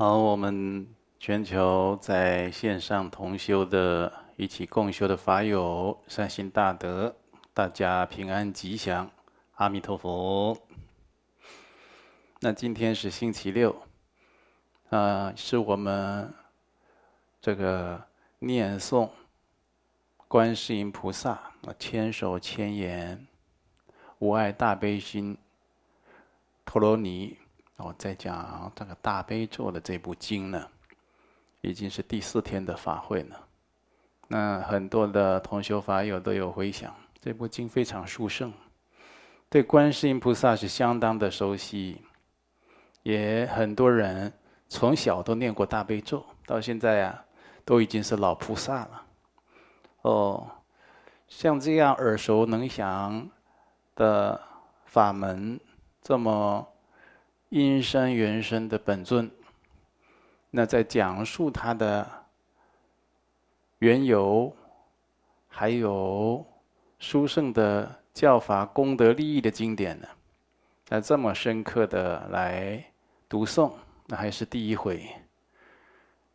好，我们全球在线上同修的、一起共修的法友，善心大德，大家平安吉祥，阿弥陀佛。那今天是星期六，啊，是我们这个念诵观世音菩萨千手千眼无碍大悲心陀罗尼。我再讲这个大悲咒的这部经呢，已经是第四天的法会了。那很多的同修法友都有回想，这部经非常殊胜，对观世音菩萨是相当的熟悉，也很多人从小都念过大悲咒，到现在啊，都已经是老菩萨了。哦，像这样耳熟能详的法门，这么。阴身原身的本尊，那在讲述他的缘由，还有殊胜的教法功德利益的经典呢？那这么深刻的来读诵，那还是第一回。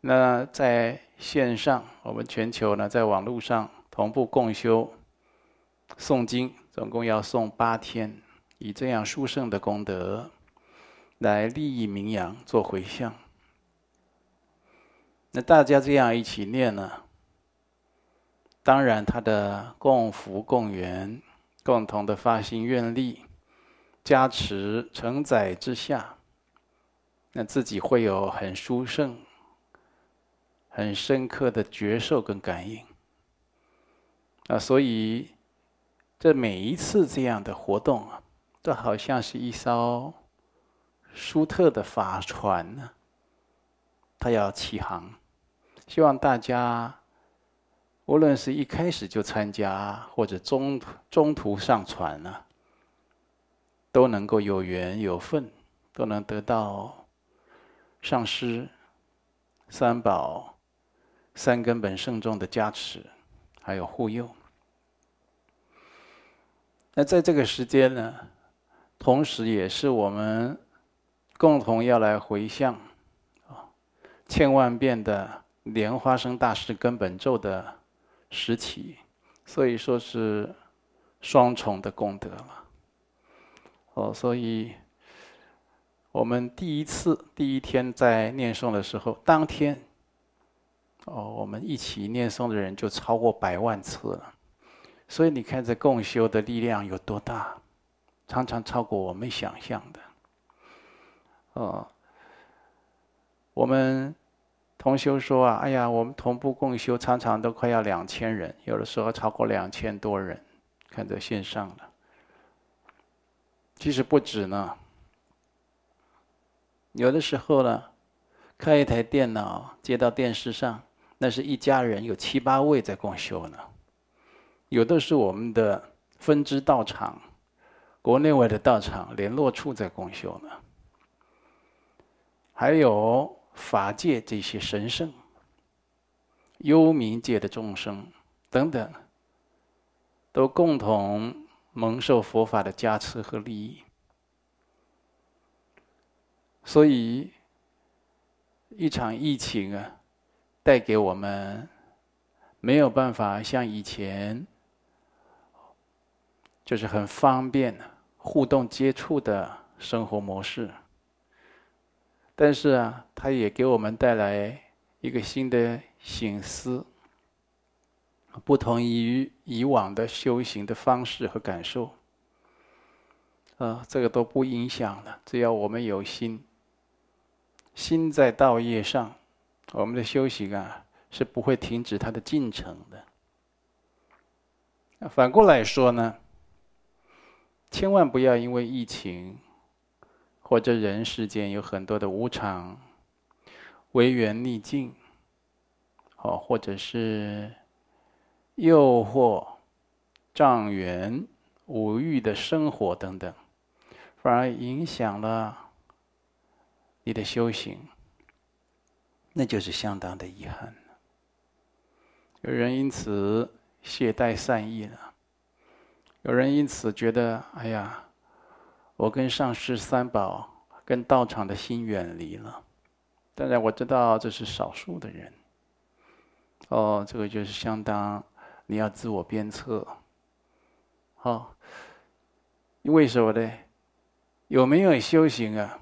那在线上，我们全球呢，在网络上同步共修诵经，总共要诵八天，以这样殊胜的功德。来利益名扬，做回向。那大家这样一起念呢？当然，他的共福共缘，共同的发心愿力，加持承载之下，那自己会有很殊胜、很深刻的觉受跟感应。啊，所以这每一次这样的活动啊，都好像是一艘。殊特的法船呢，它要起航，希望大家无论是一开始就参加，或者中中途上船呢，都能够有缘有份，都能得到上师、三宝、三根本圣众的加持，还有护佑。那在这个时间呢，同时也是我们。共同要来回向，啊，千万遍的莲花生大师根本咒的时期，所以说是双重的功德了。哦，所以我们第一次第一天在念诵的时候，当天，哦，我们一起念诵的人就超过百万次了。所以你看这共修的力量有多大，常常超过我们想象的。哦，我们同修说啊，哎呀，我们同步共修，常常都快要两千人，有的时候超过两千多人，看在线上了。其实不止呢，有的时候呢，开一台电脑接到电视上，那是一家人有七八位在共修呢。有的是我们的分支道场，国内外的道场联络处在共修呢。还有法界这些神圣、幽冥界的众生等等，都共同蒙受佛法的加持和利益。所以，一场疫情啊，带给我们没有办法像以前，就是很方便互动接触的生活模式。但是啊，它也给我们带来一个新的醒思，不同于以往的修行的方式和感受。啊，这个都不影响的，只要我们有心，心在道业上，我们的修行啊是不会停止它的进程的。反过来说呢，千万不要因为疫情。或者人世间有很多的无常、违缘逆境，哦，或者是诱惑、障缘、五欲的生活等等，反而影响了你的修行，那就是相当的遗憾。有人因此懈怠善意了，有人因此觉得，哎呀。我跟上师三宝、跟道场的心远离了，当然我知道这是少数的人。哦，这个就是相当你要自我鞭策。好、哦，为什么呢？有没有修行啊？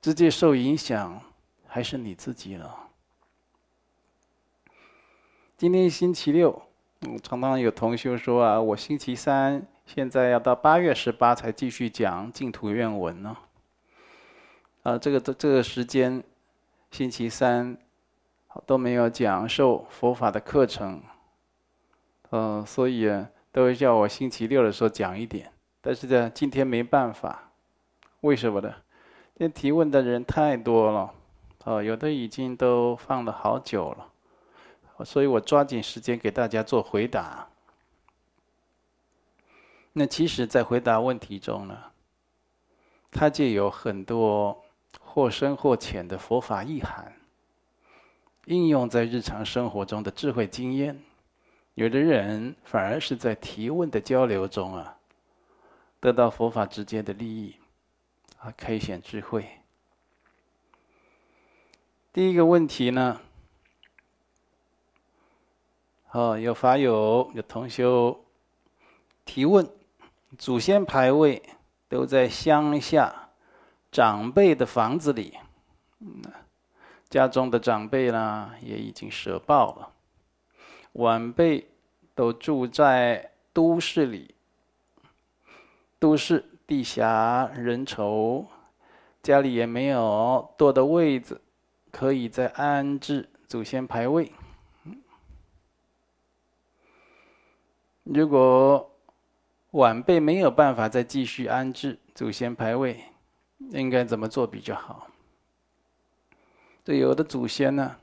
直接受影响还是你自己了。今天星期六，嗯，常常有同学说啊，我星期三现在要到八月十八才继续讲净土愿文呢。啊，这个这这个时间，星期三都没有讲授佛法的课程，嗯，所以，都叫我星期六的时候讲一点。但是呢，今天没办法，为什么呢？因为提问的人太多了，哦，有的已经都放了好久了，所以我抓紧时间给大家做回答。那其实，在回答问题中呢，它就有很多。或深或浅的佛法意涵，应用在日常生活中的智慧经验，有的人反而是在提问的交流中啊，得到佛法直接的利益，啊，开显智慧。第一个问题呢，哦，有法友有同修提问，祖先牌位都在乡下。长辈的房子里，家中的长辈呢也已经舍报了，晚辈都住在都市里，都市地狭人稠，家里也没有多的位子，可以再安置祖先牌位。如果晚辈没有办法再继续安置祖先牌位，应该怎么做比较好？这有的祖先呢，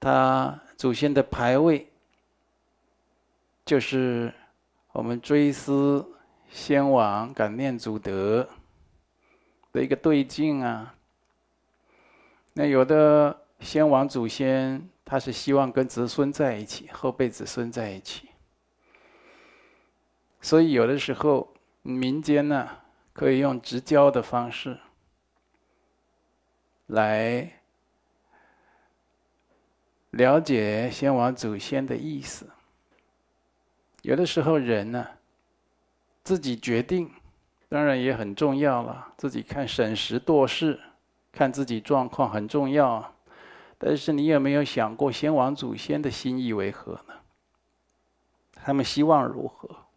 他祖先的牌位就是我们追思先王、感念祖德的一个对境啊。那有的先王祖先，他是希望跟子孙在一起，后辈子孙在一起，所以有的时候民间呢。可以用直交的方式来了解先王祖先的意思。有的时候人呢，自己决定，当然也很重要了。自己看审时度势，看自己状况很重要。但是你有没有想过先王祖先的心意为何呢？他们希望如何？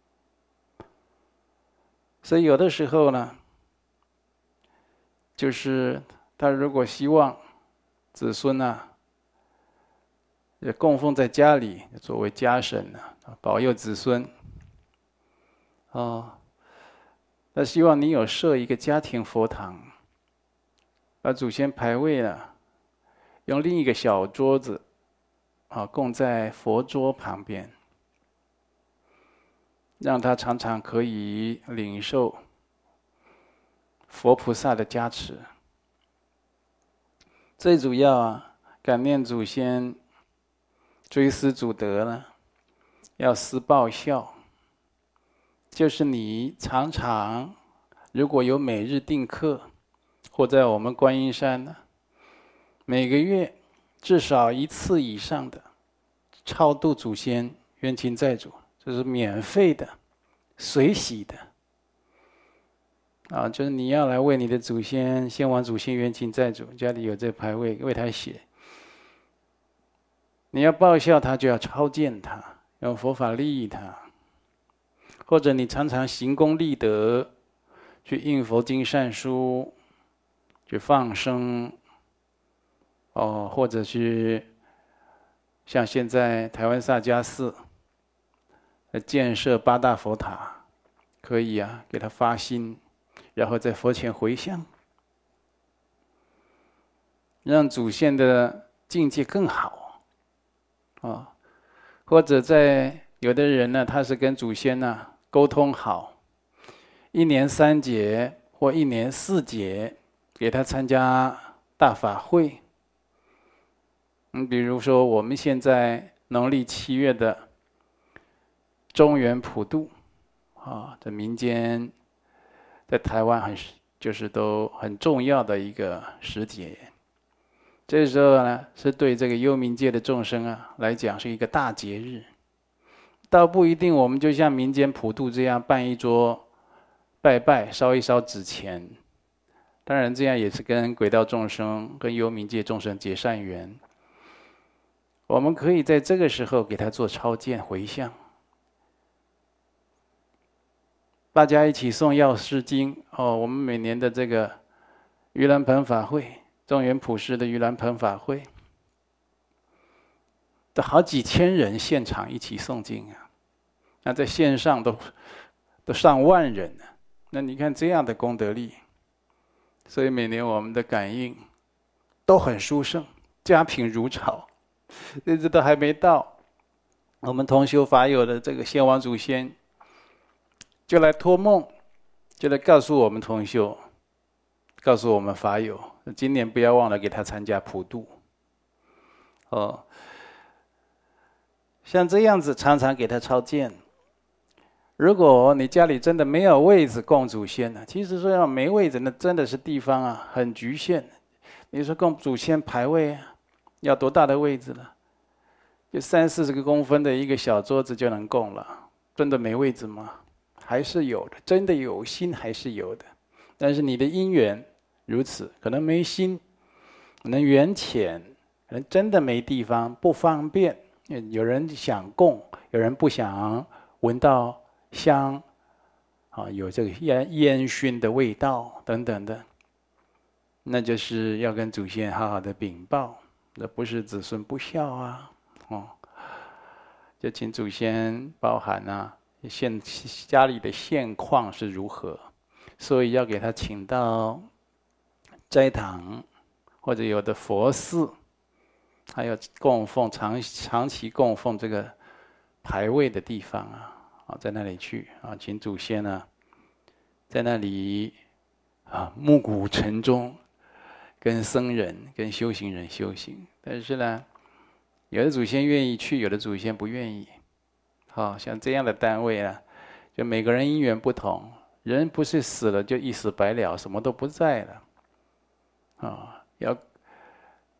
所以有的时候呢，就是他如果希望子孙呢，也供奉在家里作为家神呢，保佑子孙。哦，他希望你有设一个家庭佛堂，把祖先牌位呢，用另一个小桌子啊供在佛桌旁边。让他常常可以领受佛菩萨的加持。最主要啊，感念祖先，追思祖德呢，要思报效。就是你常常如果有每日定课，或在我们观音山呢，每个月至少一次以上的超度祖先冤亲债主。这是免费的，随喜的，啊，就是你要来为你的祖先、先王祖先、冤亲债主，家里有这牌位，为他写。你要报效他，就要超荐他，用佛法利益他，或者你常常行功立德，去印佛经善书，去放生，哦，或者去像现在台湾萨迦寺。建设八大佛塔，可以啊，给他发心，然后在佛前回向，让祖先的境界更好，啊，或者在有的人呢，他是跟祖先呢沟通好，一年三节或一年四节，给他参加大法会。你比如说我们现在农历七月的。中元普渡，啊，在民间，在台湾很就是都很重要的一个时节。这时候呢，是对这个幽冥界的众生啊来讲是一个大节日。倒不一定，我们就像民间普渡这样办一桌拜拜，烧一烧纸钱。当然，这样也是跟鬼道众生、跟幽冥界众生结善缘。我们可以在这个时候给他做超荐回向，大家一起诵药师经哦。我们每年的这个盂兰盆法会。中原普世的盂兰盆法会，都好几千人现场一起诵经啊，那在线上都都上万人呢。那你看这样的功德力，所以每年我们的感应都很殊胜，家贫如潮。日子都还没到，我们同修法友的这个先王祖先就来托梦，就来告诉我们同修，告诉我们法友。今年不要忘了给他参加普渡，哦，像这样子常常给他超荐。如果你家里真的没有位置供祖先呢？其实说要没位置，那真的是地方啊很局限。你说供祖先牌位啊，要多大的位置呢？就三四十个公分的一个小桌子就能供了，真的没位置吗？还是有的，真的有心还是有的，但是你的因缘。如此，可能没心，可能缘浅，可能真的没地方，不方便。有人想供，有人不想闻到香，啊，有这个烟烟熏的味道等等的，那就是要跟祖先好好的禀报，那不是子孙不孝啊，哦，就请祖先包涵啊，现家里的现况是如何，所以要给他请到。斋堂，或者有的佛寺，还有供奉长长期供奉这个牌位的地方啊，啊，在那里去啊，请祖先呢，在那里啊，暮鼓晨钟，跟僧人、跟修行人修行。但是呢，有的祖先愿意去，有的祖先不愿意。好像这样的单位啊，就每个人因缘不同，人不是死了就一死百了，什么都不在了。啊、要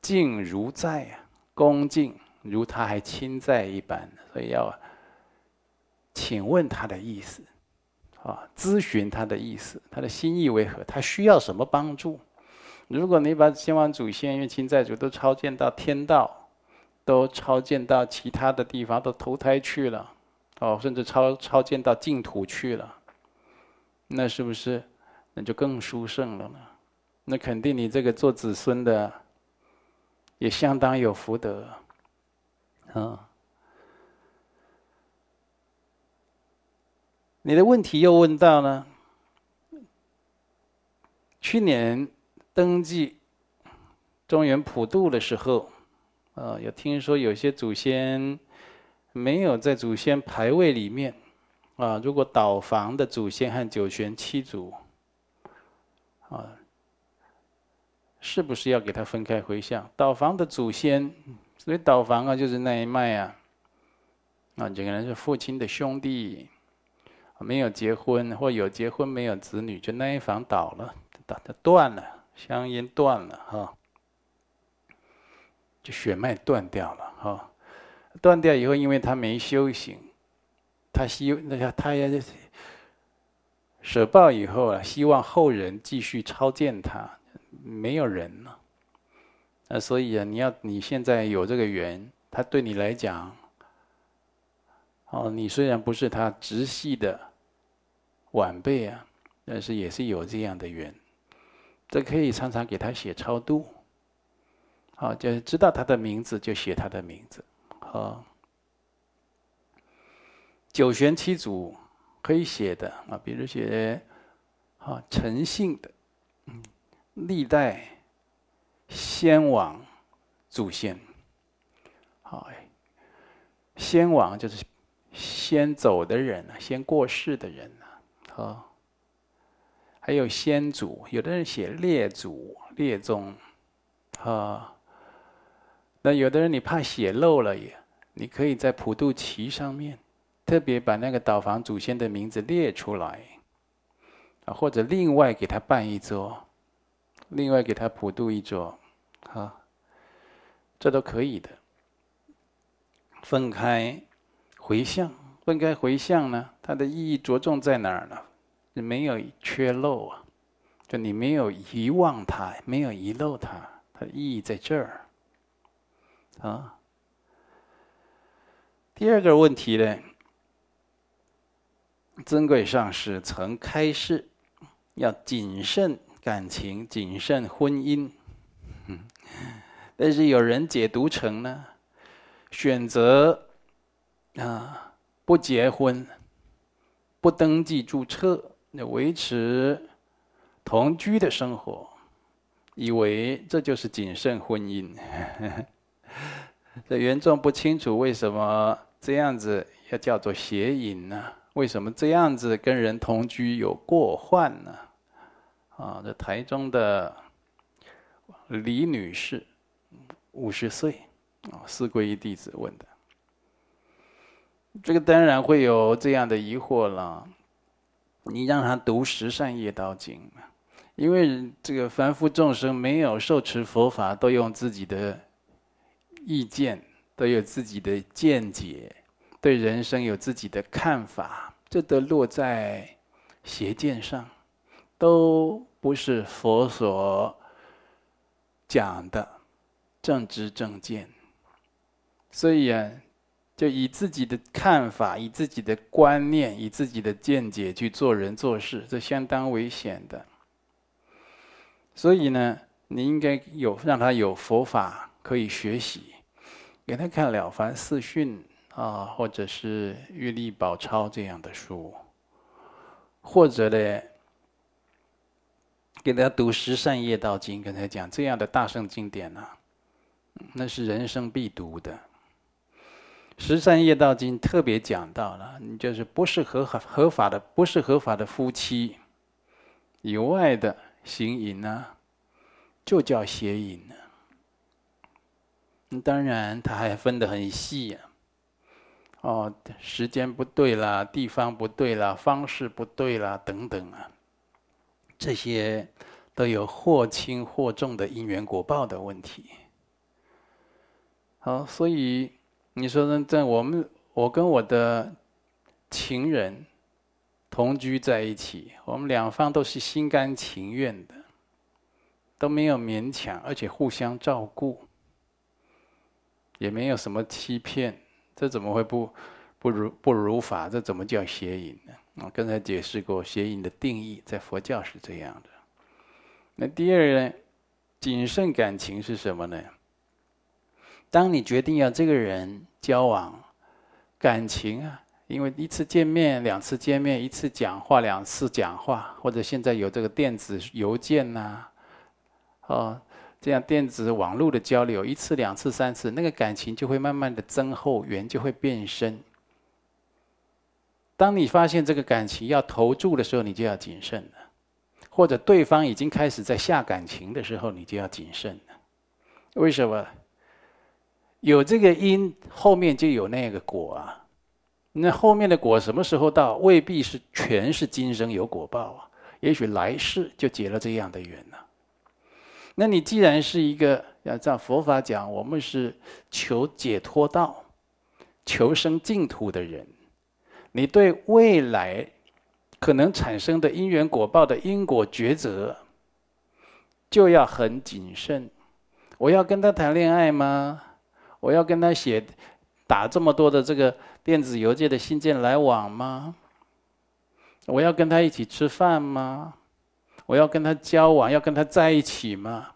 敬如在啊，恭敬如他还亲在一般，所以要请问他的意思，啊、咨询他的意思，他的心意为何？他需要什么帮助？如果你把先王祖先、冤亲在主都超荐到天道，都超荐到其他的地方，都投胎去了，哦，甚至超超荐到净土去了，那是不是那就更殊胜了呢？那肯定，你这个做子孙的也相当有福德，啊！你的问题又问到了，去年登记中原普渡的时候，啊，有听说有些祖先没有在祖先牌位里面，啊，如果倒房的祖先和九玄七祖，啊。是不是要给他分开回向？倒房的祖先，所以倒房啊，就是那一脉啊，啊，这个人是父亲的兄弟，没有结婚或有结婚没有子女，就那一房倒了，倒的断了，香烟断了哈，就血脉断掉了哈。断掉以后，因为他没修行，他希那个他也舍报以后啊，希望后人继续超荐他。没有人了，那所以啊，你要你现在有这个缘，他对你来讲，哦，你虽然不是他直系的晚辈啊，但是也是有这样的缘，这可以常常给他写超度，好，就知道他的名字就写他的名字，啊，九玄七祖可以写的啊，比如写啊诚信的，嗯。历代先王祖先，好，先王就是先走的人啊，先过世的人啊，好，还有先祖，有的人写列祖列宗，啊，那有的人你怕写漏了也，你可以在普渡旗上面特别把那个倒房祖先的名字列出来，啊，或者另外给他办一桌，另外给他普渡一桌，啊，这都可以的。分开回向，分开回向呢，它的意义着重在哪儿呢？你没有缺漏啊，就你没有遗忘它，没有遗漏它，它的意义在这儿啊。第二个问题呢，尊贵上师曾开示，要谨慎感情，谨慎婚姻。但是有人解读成呢，选择啊不结婚，不登记注册。那维持同居的生活，以为这就是谨慎婚姻。这缘众不清楚为什么这样子要叫做邪淫呢？为什么这样子跟人同居有过患呢？啊，这台中的李女士，五十岁，啊，四皈依弟子问的。这个当然会有这样的疑惑了。你让他读《十善业道经》，因为这个凡夫众生没有受持佛法，都用自己的意见，都有自己的见解，对人生有自己的看法，这都落在邪见上，都不是佛所讲的正知正见，所以啊。就以自己的看法、以自己的观念、以自己的见解去做人做事，这相当危险的。所以呢，你应该有让他有佛法可以学习，给他看《了凡四训》啊，或者是《月历宝钞》这样的书，或者呢，给他读《十善业道经》，跟他讲这样的大圣经典啊，那是人生必读的。十善业道经特别讲到了，你就是不是合法合法的，不是合法的夫妻以外的行淫呢，就叫邪淫呢。当然，他还分得很细呀。哦，时间不对啦，地方不对啦，方式不对啦，等等啊，这些都有或轻或重的因缘果报的问题。好，所以。你说呢？在我们，我跟我的情人同居在一起，我们两方都是心甘情愿的，都没有勉强，而且互相照顾，也没有什么欺骗，这怎么会不不如不如法？这怎么叫邪淫呢？我刚才解释过，邪淫的定义在佛教是这样的。那第二呢？谨慎感情是什么呢？当你决定要这个人交往，感情啊，因为一次见面、两次见面、一次讲话、两次讲话，或者现在有这个电子邮件呐、啊，哦，这样电子网络的交流，一次、两次、三次，那个感情就会慢慢的增厚，缘就会变深。当你发现这个感情要投注的时候，你就要谨慎了；或者对方已经开始在下感情的时候，你就要谨慎了。为什么？有这个因，后面就有那个果啊。那后面的果什么时候到？未必是全是今生有果报啊，也许来世就结了这样的缘。那你既然是一个要照佛法讲，我们是求解脱道、求生净土的人，你对未来可能产生的因缘果报的因果抉择，就要很谨慎。我要跟他谈恋爱吗？我要跟他写打这么多的这个电子邮件的信件来往吗？我要跟他一起吃饭吗？我要跟他交往，要跟他在一起吗？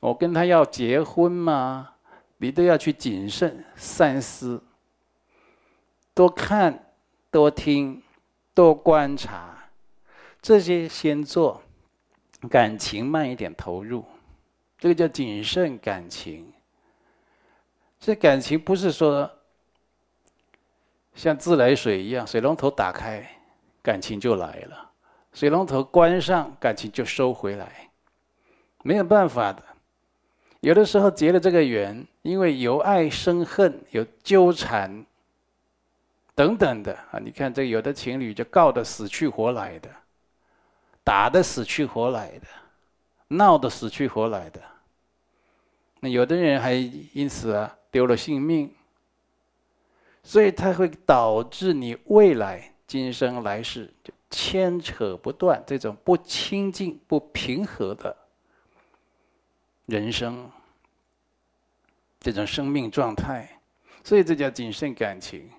我跟他要结婚吗？你都要去谨慎三思，多看、多听、多观察，这些先做，感情慢一点投入，这个叫谨慎感情。这感情不是说像自来水一样，水龙头打开，感情就来了；水龙头关上，感情就收回来，没有办法的。有的时候结了这个缘，因为有爱生恨，有纠缠等等的啊。你看这有的情侣就告得死去活来的，打得死去活来的，闹得死去活来的。那有的人还因此啊丢了性命，所以它会导致你未来今生来世就牵扯不断，这种不清净、不平和的人生，这种生命状态。所以这叫谨慎感情。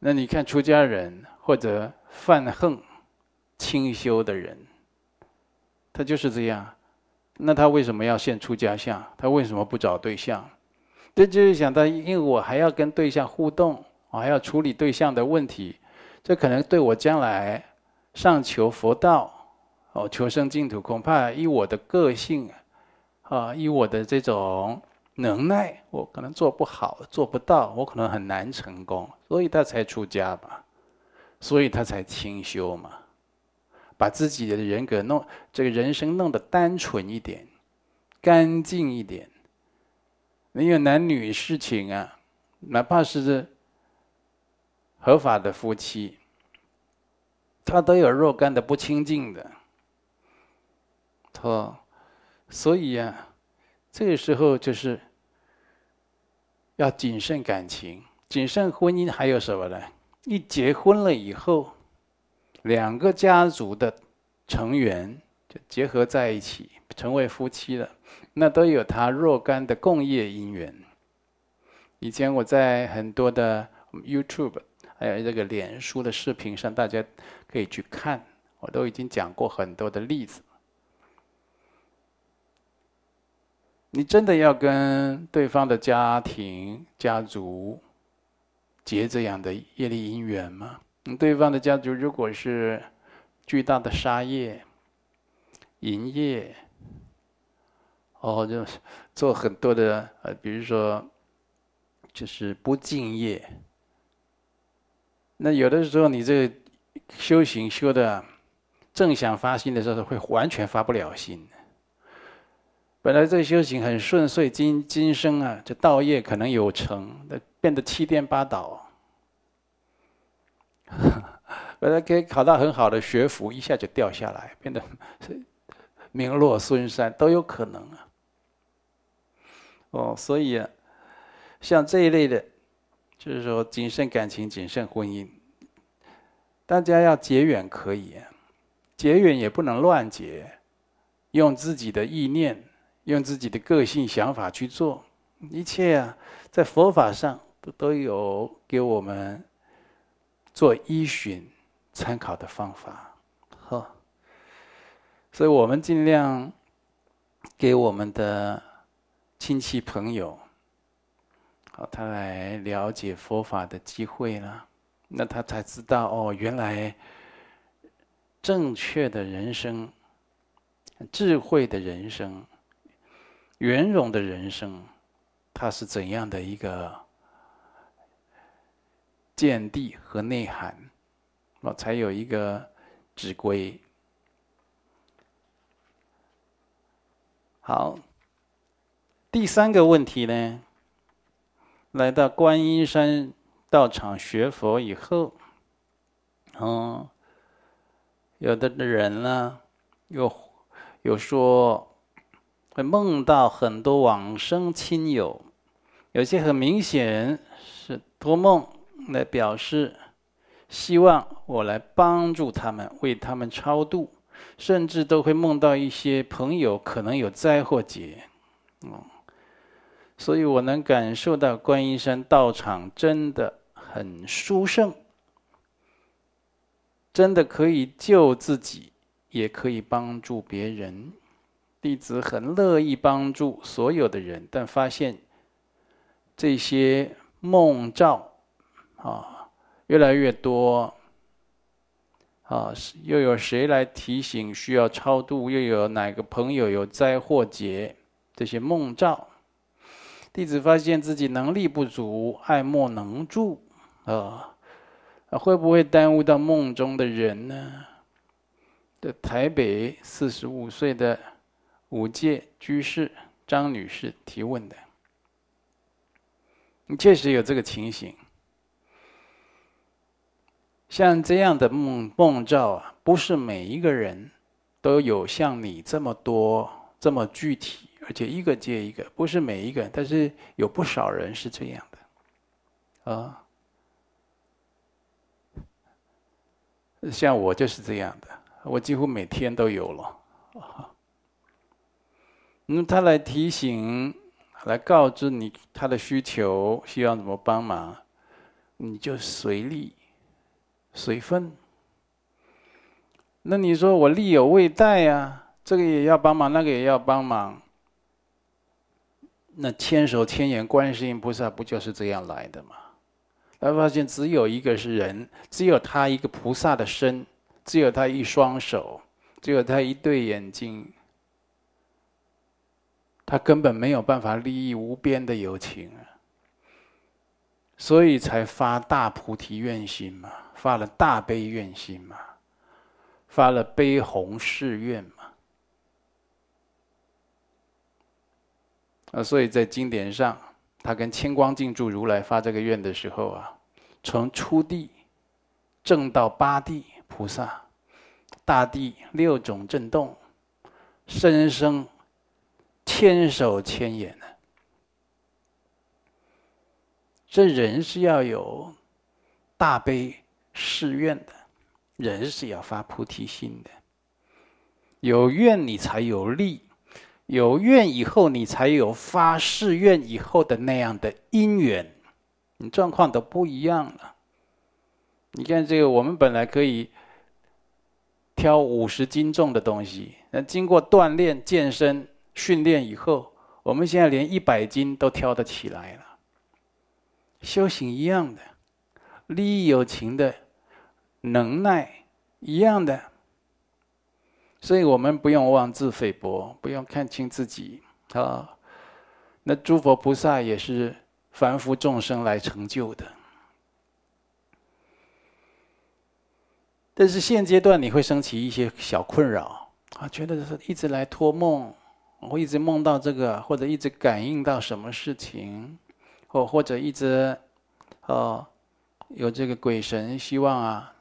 那你看出家人或者犯横、清修的人，他就是这样。那他为什么要现出家相？他为什么不找对象？这就是想到，因为我还要跟对象互动，我还要处理对象的问题，这可能对我将来上求佛道、哦求生净土，恐怕以我的个性啊，以我的这种能耐，我可能做不好，做不到，我可能很难成功，所以他才出家嘛，所以他才清修嘛。把自己的人格弄，这个人生弄得单纯一点，干净一点。因为男女事情啊，哪怕是合法的夫妻，他都有若干的不清净的。哦，所以啊，这个时候就是要谨慎感情，谨慎婚姻。还有什么呢？一结婚了以后。两个家族的成员就结合在一起，成为夫妻了，那都有他若干的共业因缘。以前我在很多的 YouTube 还有这个脸书的视频上，大家可以去看，我都已经讲过很多的例子。你真的要跟对方的家庭、家族结这样的业力因缘吗？对方的家族如果是巨大的杀业、淫业，哦，就是做很多的呃，比如说就是不敬业。那有的时候你这修行修的正想发心的时候，会完全发不了心。本来这修行很顺遂，今今生啊，这道业可能有成，那变得七颠八倒。本来可以考到很好的学府，一下就掉下来，变得名落孙山都有可能啊。哦，所以啊，像这一类的，就是说谨慎感情、谨慎婚姻，大家要结缘可以，结缘也不能乱结，用自己的意念、用自己的个性想法去做，一切啊，在佛法上不都有给我们。做依循参考的方法，好，所以我们尽量给我们的亲戚朋友，好，他来了解佛法的机会了，那他才知道哦，原来正确的人生、智慧的人生、圆融的人生，它是怎样的一个。见地和内涵，我才有一个指归。好，第三个问题呢，来到观音山道场学佛以后，嗯，有的人呢，有有说会梦到很多往生亲友，有些很明显是托梦。来表示希望我来帮助他们，为他们超度，甚至都会梦到一些朋友可能有灾祸劫，嗯，所以我能感受到观音山道场真的很殊胜，真的可以救自己，也可以帮助别人。弟子很乐意帮助所有的人，但发现这些梦兆。啊，越来越多，啊，又有谁来提醒需要超度？又有哪个朋友有灾祸劫？这些梦兆，弟子发现自己能力不足，爱莫能助，啊，会不会耽误到梦中的人呢？的台北四十五岁的五戒居士张女士提问的，你确实有这个情形。像这样的梦梦兆啊，不是每一个人都有像你这么多这么具体，而且一个接一个，不是每一个，但是有不少人是这样的，啊，像我就是这样的，我几乎每天都有了，啊，嗯，他来提醒。来告知你他的需求，需要怎么帮忙，你就随力随分。那你说我力有未逮呀，这个也要帮忙，那个也要帮忙。那千手千眼观世音菩萨不就是这样来的吗？他发现只有一个是人，只有他一个菩萨的身，只有他一双手，只有他一对眼睛。他根本没有办法利益无边的有情啊，所以才发大菩提愿心嘛，发了大悲愿心嘛，发了悲弘誓愿嘛。啊，所以在经典上，他跟千光净住如来发这个愿的时候啊，从初地正到八地菩萨，大地六种震动，深生。千手千眼呢？这人是要有大悲誓愿的，人是要发菩提心的。有愿你才有力，有愿以后你才有发誓愿以后的那样的因缘，你状况都不一样了。你看这个，我们本来可以挑五十斤重的东西，那经过锻炼健身。训练以后，我们现在连一百斤都挑得起来了。修行一样的，利益有情的能耐一样的，所以我们不用妄自菲薄，不用看轻自己啊。那诸佛菩萨也是凡夫众生来成就的，但是现阶段你会升起一些小困扰啊，觉得是一直来托梦。我一直梦到这个，或者一直感应到什么事情，或或者一直，哦，有这个鬼神希望啊，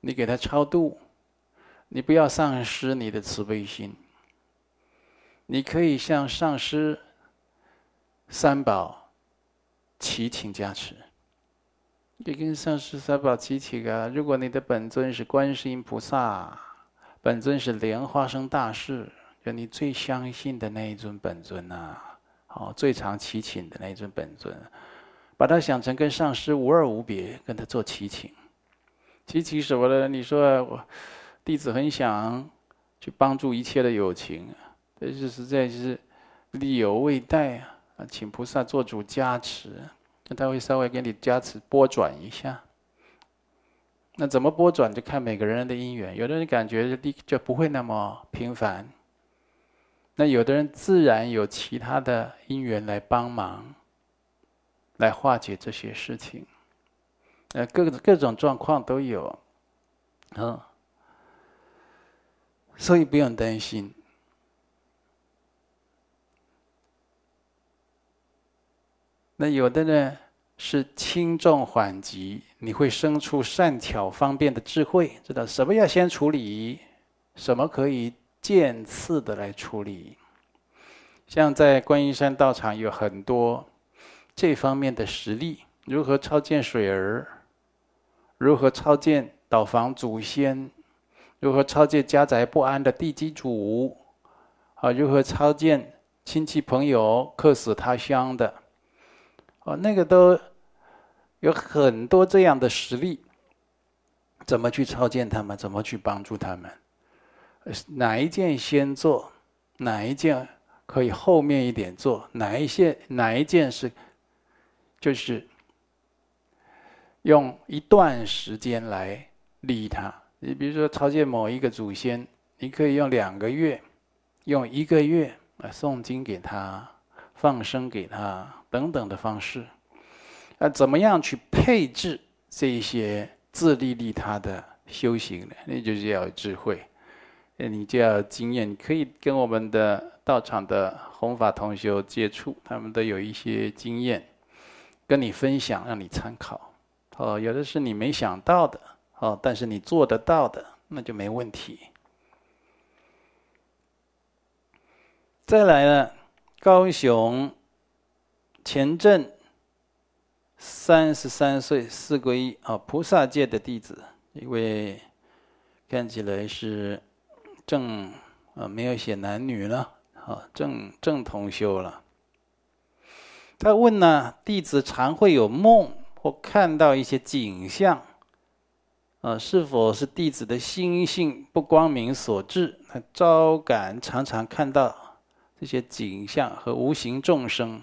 你给他超度，你不要丧失你的慈悲心。你可以向上师、三宝祈请加持，你跟上师、三宝祈请啊。如果你的本尊是观世音菩萨，本尊是莲花生大士。就你最相信的那一尊本尊呐、啊，哦，最常祈请的那一尊本尊，把它想成跟上师无二无别，跟他做祈请。祈请什么呢？你说我弟子很想去帮助一切的有情，但是实在是力有未逮啊，请菩萨做主加持，那他会稍微给你加持拨转一下。那怎么拨转就看每个人的因缘，有的人感觉力就不会那么频繁。那有的人自然有其他的因缘来帮忙，来化解这些事情，呃，各各种状况都有，嗯，所以不用担心。那有的呢是轻重缓急，你会生出善巧方便的智慧，知道什么要先处理，什么可以。渐次的来处理，像在观音山道场有很多这方面的实例，如何超荐水儿，如何超荐倒房祖先，如何超荐家宅不安的地基主，啊，如何超荐亲戚朋友客死他乡的，哦，那个都有很多这样的实例，怎么去超荐他们，怎么去帮助他们？哪一件先做，哪一件可以后面一点做？哪一些哪一件是，就是用一段时间来利他。你比如说超荐某一个祖先，你可以用两个月，用一个月来诵经给他、放生给他等等的方式。那怎么样去配置这一些自利利他的修行呢？那就是要智慧。那你就要经验，你可以跟我们的道场的弘法同修接触，他们都有一些经验，跟你分享，让你参考。哦，有的是你没想到的，哦，但是你做得到的，那就没问题。再来呢，高雄前镇三十三岁四皈依啊，菩萨界的弟子，一位看起来是正啊，没有写男女了啊，正正同修了。他问呢，弟子常会有梦或看到一些景象。啊，是否是弟子的心性不光明所致？他招感常常看到这些景象和无形众生，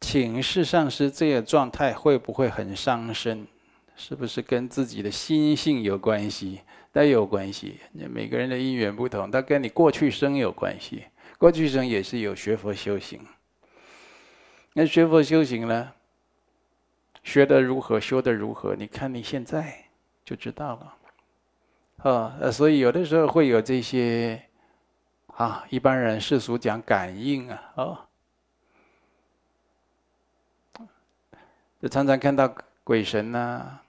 请示上师，这个状态会不会很伤身？是不是跟自己的心性有关系？都有关系。每个人的因缘不同，它跟你过去生有关系。过去生也是有学佛修行。那学佛修行呢？学得如何，修得如何？你看你现在。就知道了，啊，所以有的时候会有这些，啊，一般人世俗讲感应啊，哦，就常常看到鬼神呐、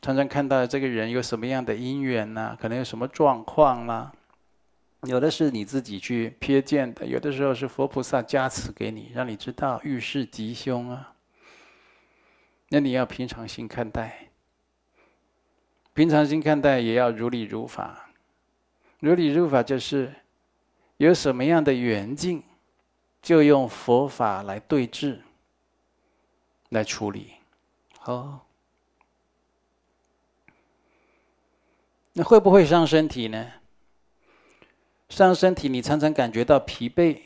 常常看到这个人有什么样的因缘呐、可能有什么状况啦，有的是你自己去瞥见的，有的时候是佛菩萨加持给你，让你知道遇事吉凶啊，那你要平常心看待。平常心看待，也要如理如法。如理如法就是有什么样的缘境，就用佛法来对治、来处理。好，那会不会伤身体呢？伤身体，你常常感觉到疲惫，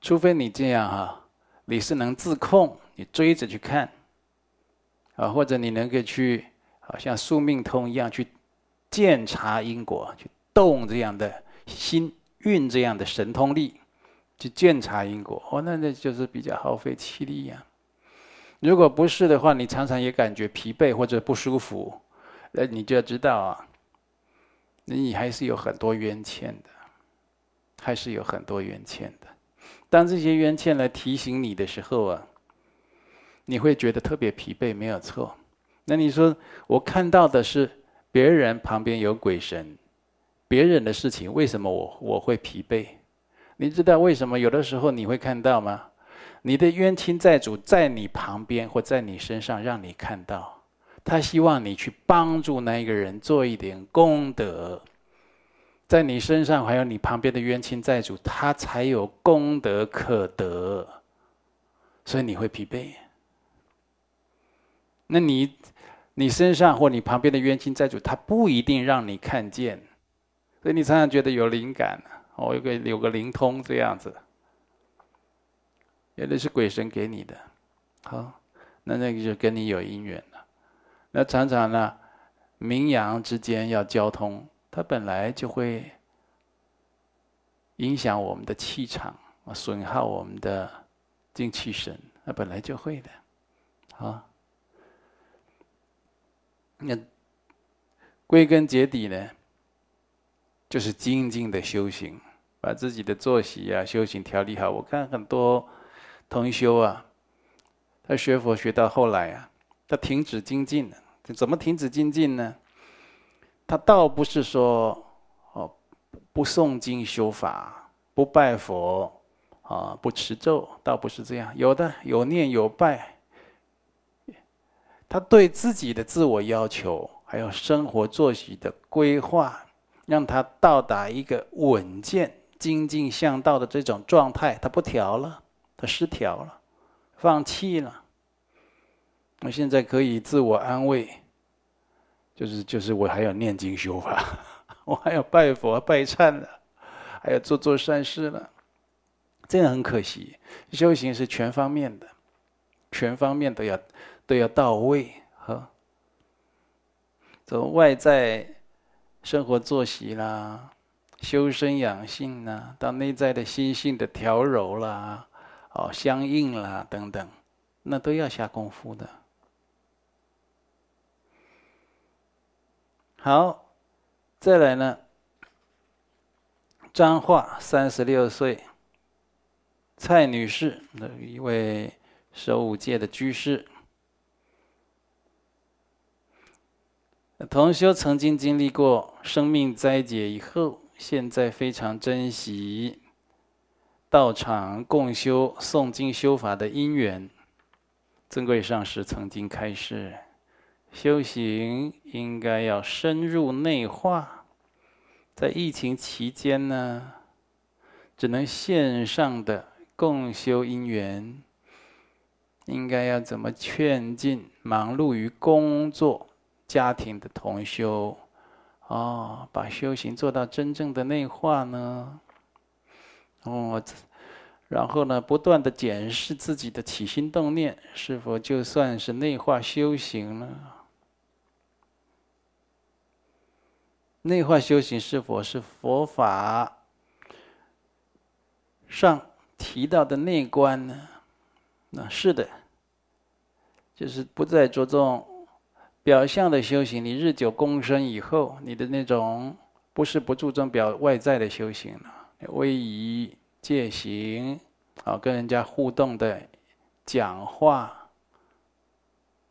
除非你这样哈，你是能自控，你追着去看，啊，或者你能够去。好像宿命通一样，去鉴察因果，去动这样的心运这样的神通力，去鉴察因果。哦，那那就是比较耗费气力呀。如果不是的话，你常常也感觉疲惫或者不舒服，那你就要知道啊，你还是有很多冤欠的，还是有很多冤欠的。当这些冤欠来提醒你的时候啊，你会觉得特别疲惫，没有错。那你说，我看到的是别人旁边有鬼神，别人的事情，为什么我我会疲惫？你知道为什么有的时候你会看到吗？你的冤亲债主在你旁边或在你身上，让你看到，他希望你去帮助那一个人做一点功德，在你身上还有你旁边的冤亲债主，他才有功德可得，所以你会疲惫。那你。你身上或你旁边的冤亲债主，他不一定让你看见，所以你常常觉得有灵感，哦，有个有个灵通这样子，有的是鬼神给你的，好，那那个就跟你有姻缘了。那常常呢，冥阳之间要交通，它本来就会影响我们的气场，损耗我们的精气神，那本来就会的，好。那归根结底呢，就是精进的修行，把自己的作息啊、修行调理好。我看很多同修啊，他学佛学到后来啊，他停止精进了。怎么停止精进呢？他倒不是说哦，不诵经修法、不拜佛啊、不持咒，倒不是这样。有的有念有拜。他对自己的自我要求，还有生活作息的规划，让他到达一个稳健、精进向道的这种状态。他不调了，他失调了，放弃了。我现在可以自我安慰，就是就是我还要念经修法，我还要拜佛拜忏了，还要做做善事了。这样很可惜，修行是全方面的，全方面都要。都要到位，哈。从外在生活作息啦、修身养性啦，到内在的心性的调柔啦、哦相应啦等等，那都要下功夫的。好，再来呢，张化三十六岁，蔡女士，一位十五届的居士。同修曾经经历过生命灾劫以后，现在非常珍惜道场共修诵经修法的因缘。尊贵上师曾经开示，修行应该要深入内化。在疫情期间呢，只能线上的共修因缘，应该要怎么劝进忙碌于工作、家庭的同修？哦，把修行做到真正的内化呢？哦，然后呢，不断的检视自己的起心动念，是否就算是内化修行呢？内化修行是否是佛法上提到的内观呢？那是的，就是不再着重表象的修行。你日久功深以后，你的那种不是不注重表外在的修行了，威仪戒行啊，跟人家互动的讲话，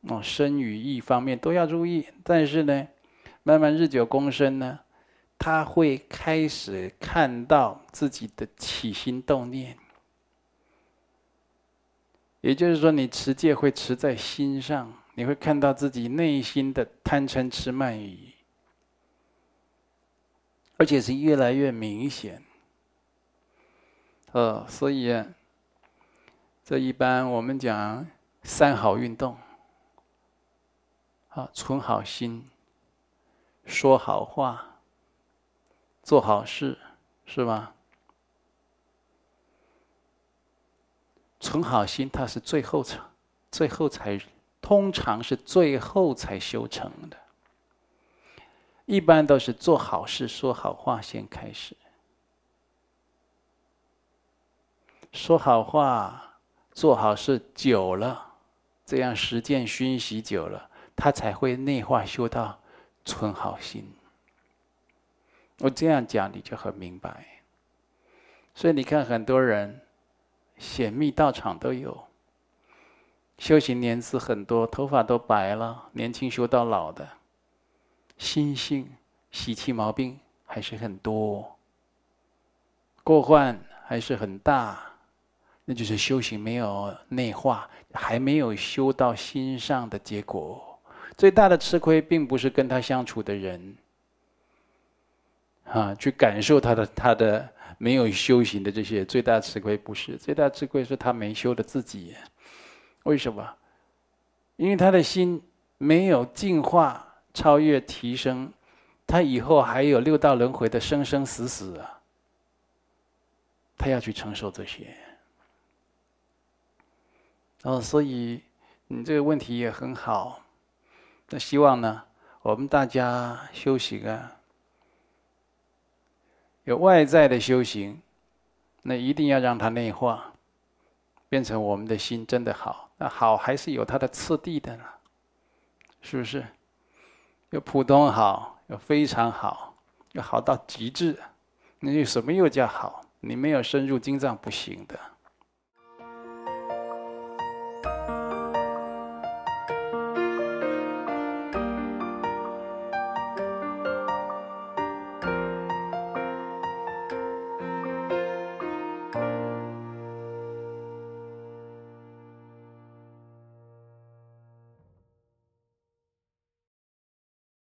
哦，身与意方面都要注意。但是呢，慢慢日久功深呢，他会开始看到自己的起心动念，也就是说，你持戒会持在心上，你会看到自己内心的贪嗔痴慢疑，而且是越来越明显。呃，所以，这一般我们讲三好运动，啊，存好心。说好话，做好事，是吧？存好心，它是最后才，最后才，通常是最后才修成的。一般都是做好事、说好话先开始。说好话、做好事久了，这样实践熏习久了，他才会内化修到。存好心，我这样讲你就很明白。所以你看，很多人显密道场都有，修行年资很多，头发都白了，年轻修到老的，心性习气毛病还是很多，过患还是很大，那就是修行没有内化，还没有修到心上的结果。最大的吃亏，并不是跟他相处的人，啊，去感受他的他的没有修行的这些最大吃亏，不是最大吃亏是他没修的自己。为什么？因为他的心没有净化、超越、提升，他以后还有六道轮回的生生死死啊，他要去承受这些。哦，所以你这个问题也很好。那希望呢，我们大家修行啊，有外在的修行，那一定要让它内化，变成我们的心真的好。那好还是有它的次第的呢，是不是？有普通好，有非常好，有好到极致。那有什么又叫好？你没有深入经藏不行的。